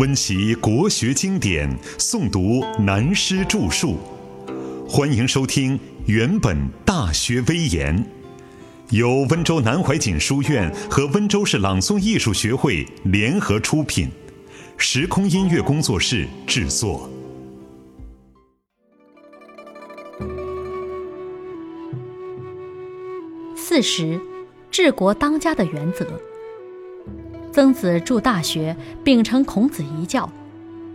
温习国学经典，诵读南师著述。欢迎收听《原本大学威严》，由温州南怀瑾书院和温州市朗诵艺术学会联合出品，时空音乐工作室制作。四十，治国当家的原则。曾子著《大学》，秉承孔子遗教，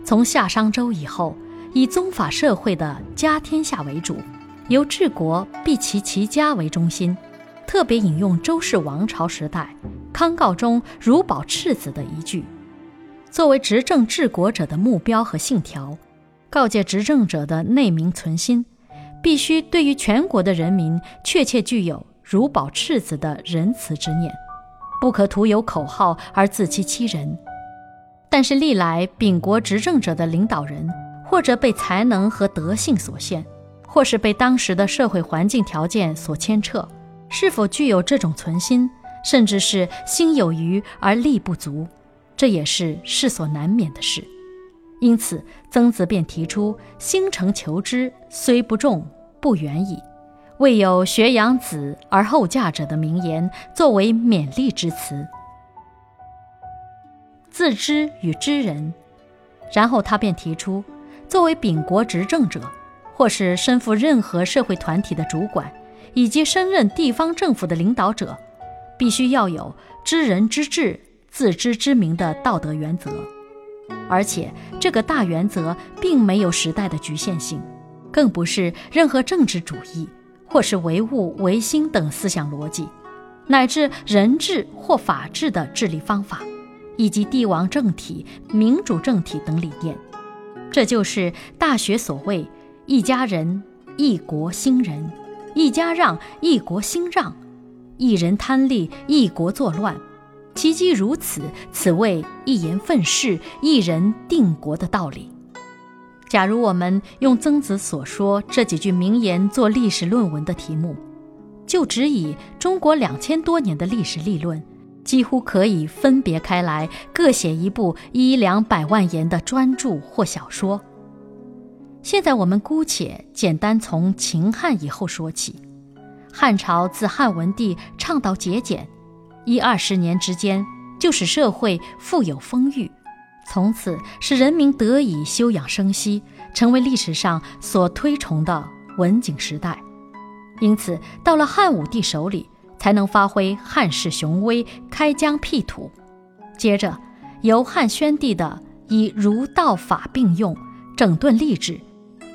从夏商周以后，以宗法社会的家天下为主，由治国必齐其家为中心，特别引用周氏王朝时代康诰中如保赤子的一句，作为执政治国者的目标和信条，告诫执政者的内明存心，必须对于全国的人民确切具有。如保赤子的仁慈之念，不可徒有口号而自欺欺人。但是历来秉国执政者的领导人，或者被才能和德性所限，或是被当时的社会环境条件所牵扯，是否具有这种存心，甚至是心有余而力不足，这也是世所难免的事。因此，曾子便提出“心诚求之，虽不重，不远矣”。未有学养子而后嫁者的名言，作为勉励之词。自知与知人，然后他便提出，作为秉国执政者，或是身负任何社会团体的主管，以及升任地方政府的领导者，必须要有知人之智、自知之明的道德原则。而且，这个大原则并没有时代的局限性，更不是任何政治主义。或是唯物唯心等思想逻辑，乃至人治或法治的治理方法，以及帝王政体、民主政体等理念，这就是《大学》所谓“一家人，一国兴仁；一家让，一国兴让；一人贪利，一国作乱。其机如此，此谓一言愤世，一人定国”的道理。假如我们用曾子所说这几句名言做历史论文的题目，就只以中国两千多年的历史立论，几乎可以分别开来，各写一部一两百万言的专著或小说。现在我们姑且简单从秦汉以后说起。汉朝自汉文帝倡导节俭，一二十年之间，就使社会富有丰裕。从此使人民得以休养生息，成为历史上所推崇的文景时代。因此，到了汉武帝手里，才能发挥汉室雄威，开疆辟土。接着，由汉宣帝的以儒道法并用，整顿吏治，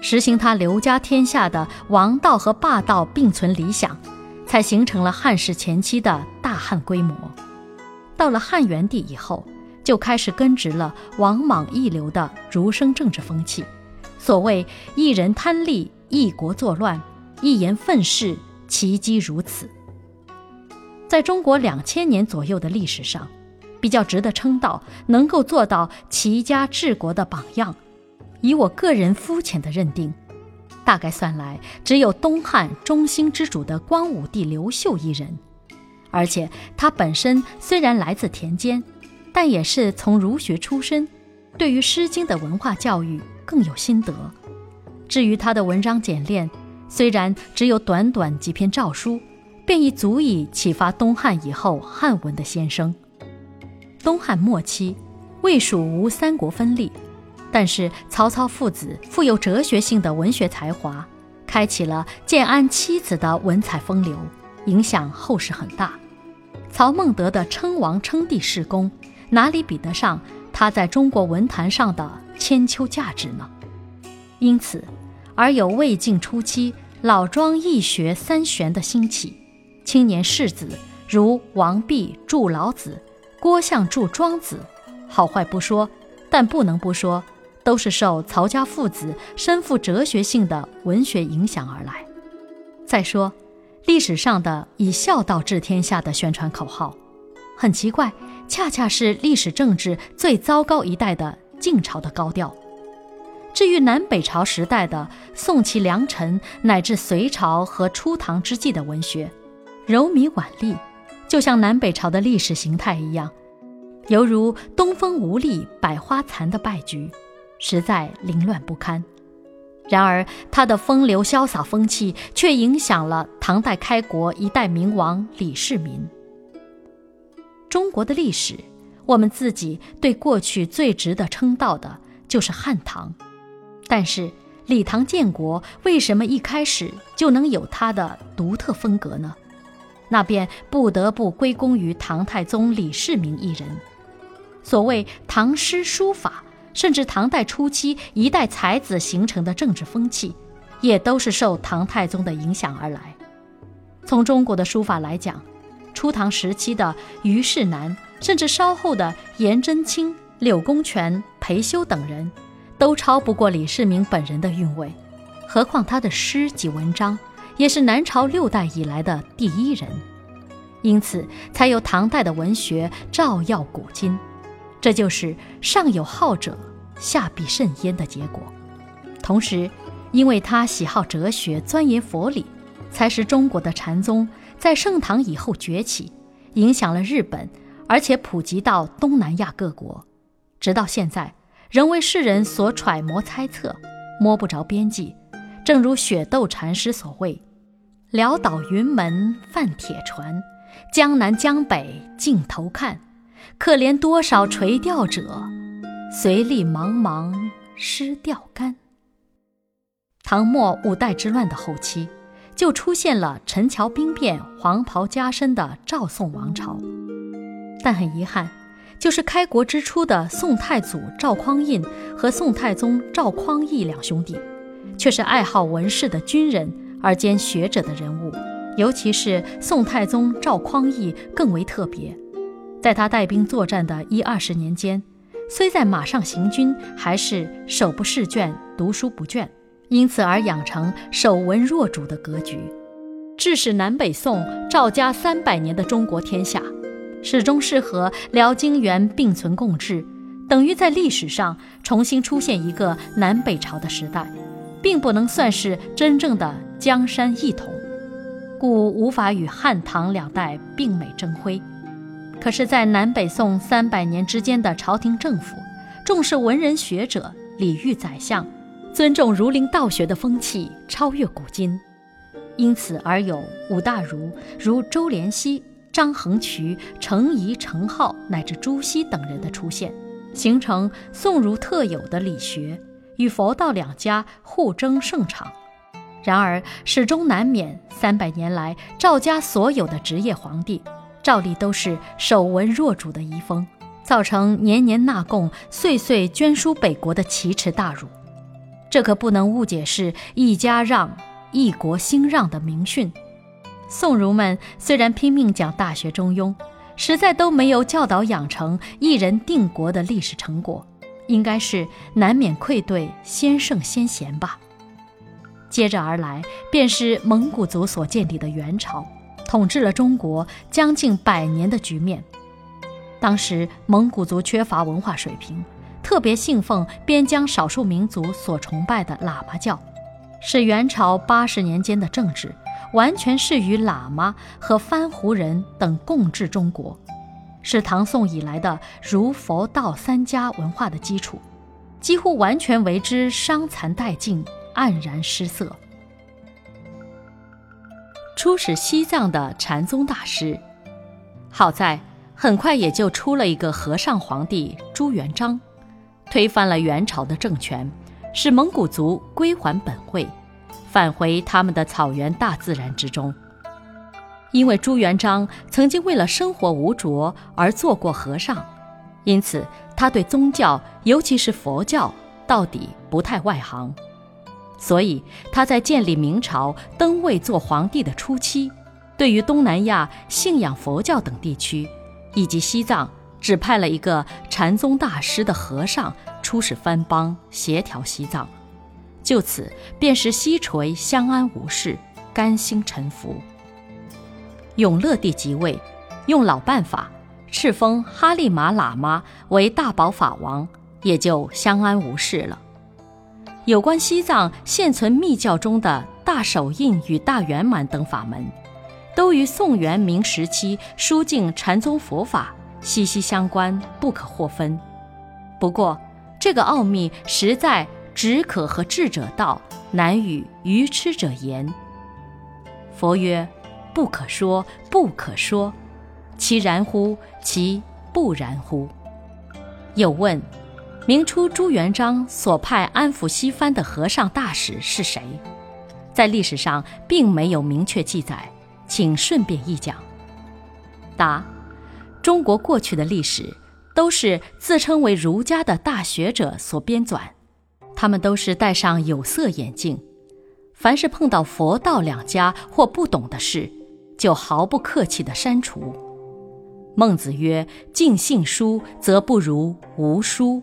实行他刘家天下的王道和霸道并存理想，才形成了汉室前期的大汉规模。到了汉元帝以后。就开始根植了王莽一流的儒生政治风气。所谓“一人贪利，一国作乱；一言愤世，其机如此。”在中国两千年左右的历史上，比较值得称道、能够做到齐家治国的榜样，以我个人肤浅的认定，大概算来只有东汉中兴之主的光武帝刘秀一人。而且他本身虽然来自田间。但也是从儒学出身，对于《诗经》的文化教育更有心得。至于他的文章简练，虽然只有短短几篇诏书，便已足以启发东汉以后汉文的先生。东汉末期，魏蜀吴三国分立，但是曹操父子富有哲学性的文学才华，开启了建安七子的文采风流，影响后世很大。曹孟德的称王称帝事功。哪里比得上他在中国文坛上的千秋价值呢？因此，而有魏晋初期老庄易学三玄的兴起，青年士子如王弼著老子，郭象著庄子，好坏不说，但不能不说，都是受曹家父子身负哲学性的文学影响而来。再说，历史上的以孝道治天下的宣传口号，很奇怪。恰恰是历史政治最糟糕一代的晋朝的高调。至于南北朝时代的宋齐梁陈，乃至隋朝和初唐之际的文学，柔靡婉丽，就像南北朝的历史形态一样，犹如东风无力百花残的败局，实在凌乱不堪。然而，他的风流潇洒风气却影响了唐代开国一代名王李世民。中国的历史，我们自己对过去最值得称道的就是汉唐，但是李唐建国为什么一开始就能有它的独特风格呢？那便不得不归功于唐太宗李世民一人。所谓唐诗书法。甚至唐代初期一代才子形成的政治风气，也都是受唐太宗的影响而来。从中国的书法来讲，初唐时期的虞世南，甚至稍后的颜真卿、柳公权、裴休等人，都超不过李世民本人的韵味。何况他的诗及文章，也是南朝六代以来的第一人，因此才有唐代的文学照耀古今。这就是上有好者，下必甚焉的结果。同时，因为他喜好哲学，钻研佛理，才使中国的禅宗在盛唐以后崛起，影响了日本，而且普及到东南亚各国，直到现在仍为世人所揣摩猜测，摸不着边际。正如雪窦禅师所谓：“潦倒云门泛铁船，江南江北尽头看。”可怜多少垂钓者，随力茫茫失钓竿。唐末五代之乱的后期，就出现了陈桥兵变、黄袍加身的赵宋王朝。但很遗憾，就是开国之初的宋太祖赵匡胤和宋太宗赵匡义两兄弟，却是爱好文事的军人而兼学者的人物。尤其是宋太宗赵匡义更为特别。在他带兵作战的一二十年间，虽在马上行军，还是手不释卷，读书不倦，因此而养成守文若主的格局，致使南北宋赵家三百年的中国天下，始终是和辽金元并存共治，等于在历史上重新出现一个南北朝的时代，并不能算是真正的江山一统，故无法与汉唐两代并美争辉。可是，在南北宋三百年之间的朝廷政府，重视文人学者、礼遇宰相、尊重儒林道学的风气超越古今，因此而有五大儒如周濂溪、张衡渠、程颐、程颢乃至朱熹等人的出现，形成宋儒特有的理学与佛道两家互争盛场。然而，始终难免三百年来赵家所有的职业皇帝。照例都是守文若主的遗风，造成年年纳贡、岁岁捐书北国的奇耻大辱。这可不能误解是一家让、一国兴让的明训。宋儒们虽然拼命讲《大学》《中庸》，实在都没有教导养成一人定国的历史成果，应该是难免愧对先圣先贤吧。接着而来，便是蒙古族所建立的元朝。统治了中国将近百年的局面。当时蒙古族缺乏文化水平，特别信奉边疆少数民族所崇拜的喇嘛教，是元朝八十年间的政治完全是与喇嘛和番胡人等共治中国，是唐宋以来的儒佛道三家文化的基础，几乎完全为之伤残殆尽，黯然失色。出使西藏的禅宗大师，好在很快也就出了一个和尚皇帝朱元璋，推翻了元朝的政权，使蒙古族归还本位，返回他们的草原大自然之中。因为朱元璋曾经为了生活无着而做过和尚，因此他对宗教，尤其是佛教，到底不太外行。所以他在建立明朝、登位做皇帝的初期，对于东南亚信仰佛教等地区，以及西藏，指派了一个禅宗大师的和尚出使藩邦，协调西藏。就此，便是西垂相安无事，甘心臣服。永乐帝即位，用老办法，敕封哈利玛喇嘛为大宝法王，也就相安无事了。有关西藏现存密教中的大手印与大圆满等法门，都于宋元明时期输进禅宗佛法，息息相关，不可或分。不过，这个奥秘实在只可和智者道，难与愚痴者言。佛曰：“不可说，不可说。其然乎？其不然乎？”又问：“明初朱元璋所派安抚西番的和尚大使是谁？”在历史上并没有明确记载，请顺便一讲。答：中国过去的历史都是自称为儒家的大学者所编纂，他们都是戴上有色眼镜，凡是碰到佛道两家或不懂的事，就毫不客气地删除。孟子曰：“尽信书，则不如无书。”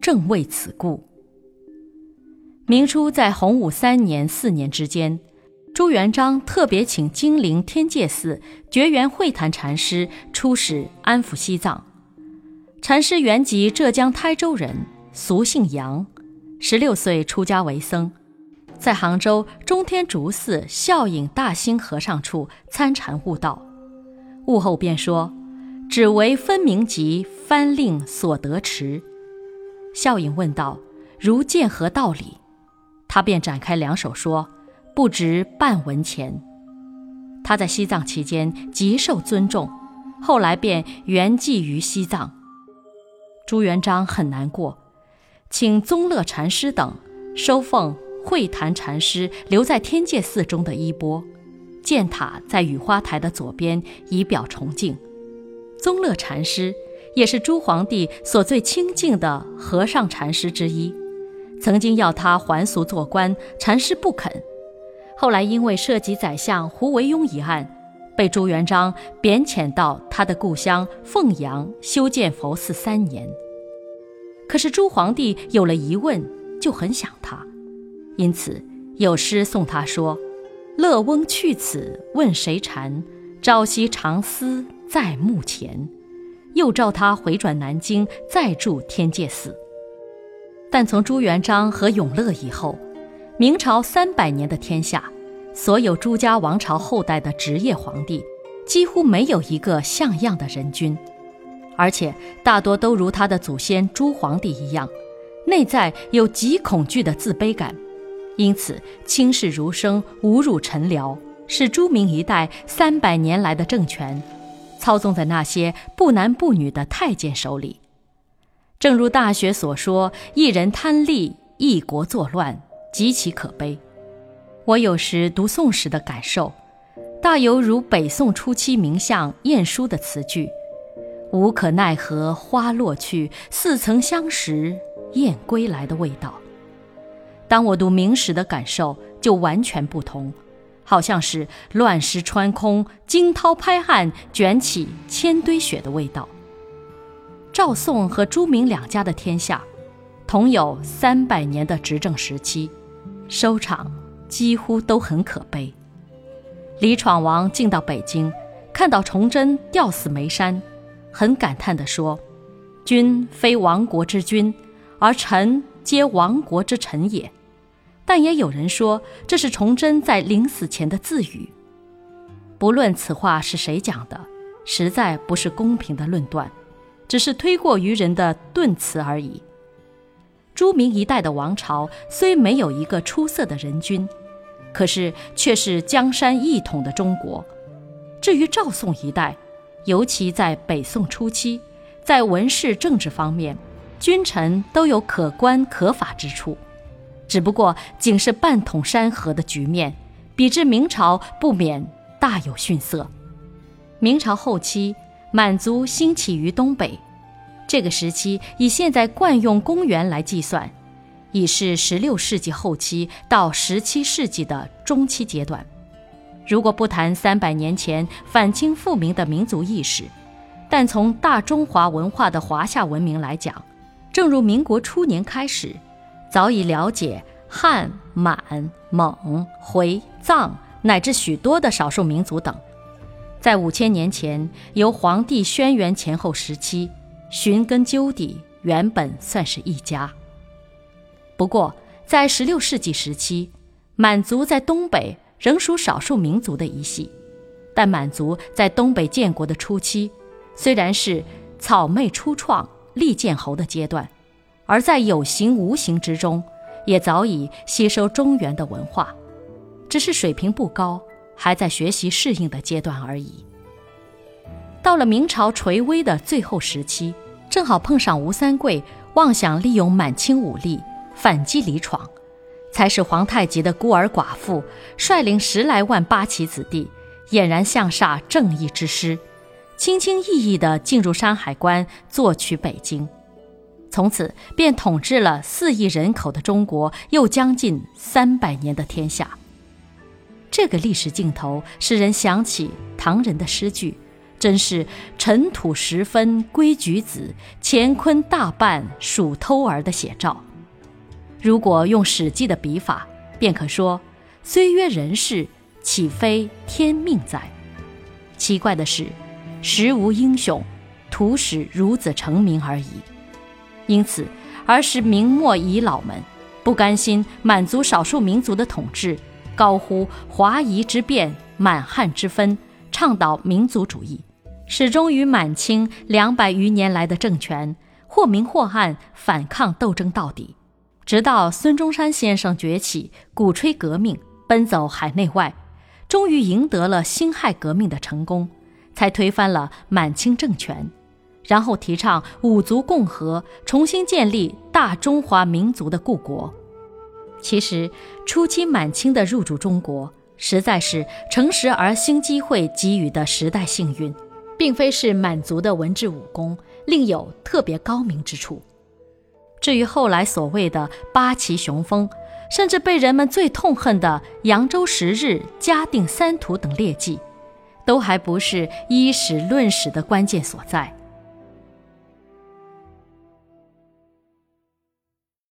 正为此故。明初在洪武三年、四年之间，朱元璋特别请金陵天界寺觉元会谈禅师出使安抚西藏。禅师原籍浙江台州人，俗姓杨，十六岁出家为僧，在杭州中天竺寺孝隐大兴和尚处参禅悟道。悟后便说：“只为分明集翻令所得持。”孝隐问道：“如见何道理？”他便展开两手说：“不值半文钱。”他在西藏期间极受尊重，后来便圆寂于西藏。朱元璋很难过，请宗乐禅师等收奉慧坛禅师留在天界寺中的衣钵，建塔在雨花台的左边，以表崇敬。宗乐禅师也是朱皇帝所最亲近的和尚禅师之一。曾经要他还俗做官，禅师不肯。后来因为涉及宰相胡惟庸一案，被朱元璋贬遣到他的故乡凤阳修建佛寺三年。可是朱皇帝有了疑问，就很想他，因此有诗送他说：“乐翁去此问谁禅？朝夕长思在目前。”又召他回转南京，再住天界寺。但从朱元璋和永乐以后，明朝三百年的天下，所有朱家王朝后代的职业皇帝，几乎没有一个像样的人君，而且大多都如他的祖先朱皇帝一样，内在有极恐惧的自卑感，因此轻视儒生，侮辱臣僚，使朱明一代三百年来的政权，操纵在那些不男不女的太监手里。正如《大学》所说：“一人贪利，一国作乱，极其可悲。”我有时读《宋史》的感受，大有如北宋初期名相晏殊的词句：“无可奈何花落去，似曾相识燕归来”的味道。当我读《明史》的感受就完全不同，好像是乱石穿空，惊涛拍岸，卷起千堆雪的味道。赵宋和朱明两家的天下，同有三百年的执政时期，收场几乎都很可悲。李闯王进到北京，看到崇祯吊死眉山，很感叹地说：“君非亡国之君，而臣皆亡国之臣也。”但也有人说这是崇祯在临死前的自语。不论此话是谁讲的，实在不是公平的论断。只是推过于人的顿词而已。朱明一代的王朝虽没有一个出色的人君，可是却是江山一统的中国。至于赵宋一代，尤其在北宋初期，在文事政治方面，君臣都有可观可法之处，只不过仅是半统山河的局面，比之明朝不免大有逊色。明朝后期。满族兴起于东北，这个时期以现在惯用公元来计算，已是16世纪后期到17世纪的中期阶段。如果不谈三百年前反清复明的民族意识，但从大中华文化的华夏文明来讲，正如民国初年开始，早已了解汉、满、蒙、回、藏乃至许多的少数民族等。在五千年前，由皇帝轩辕前后时期，寻根究底，原本算是一家。不过，在十六世纪时期，满族在东北仍属少数民族的一系。但满族在东北建国的初期，虽然是草昧初创、立建侯的阶段，而在有形无形之中，也早已吸收中原的文化，只是水平不高，还在学习适应的阶段而已。到了明朝垂危的最后时期，正好碰上吴三桂妄想利用满清武力反击李闯，才使皇太极的孤儿寡妇率领十来万八旗子弟，俨然像煞正义之师，轻轻易易地进入山海关，坐取北京，从此便统治了四亿人口的中国又将近三百年的天下。这个历史镜头使人想起唐人的诗句。真是尘土十分归举子，乾坤大半属偷儿的写照。如果用《史记》的笔法，便可说：“虽曰人事，岂非天命哉？”奇怪的是，时无英雄，徒使孺子成名而已。因此，儿时明末遗老们不甘心满足少数民族的统治，高呼华夷之变、满汉之分，倡导民族主义。始终与满清两百余年来的政权或明或暗反抗斗争到底，直到孙中山先生崛起，鼓吹革命，奔走海内外，终于赢得了辛亥革命的成功，才推翻了满清政权，然后提倡五族共和，重新建立大中华民族的故国。其实，初期满清的入主中国，实在是诚实而兴机会给予的时代幸运。并非是满族的文治武功另有特别高明之处。至于后来所谓的八旗雄风，甚至被人们最痛恨的扬州十日、嘉定三屠等劣迹，都还不是依史论史的关键所在。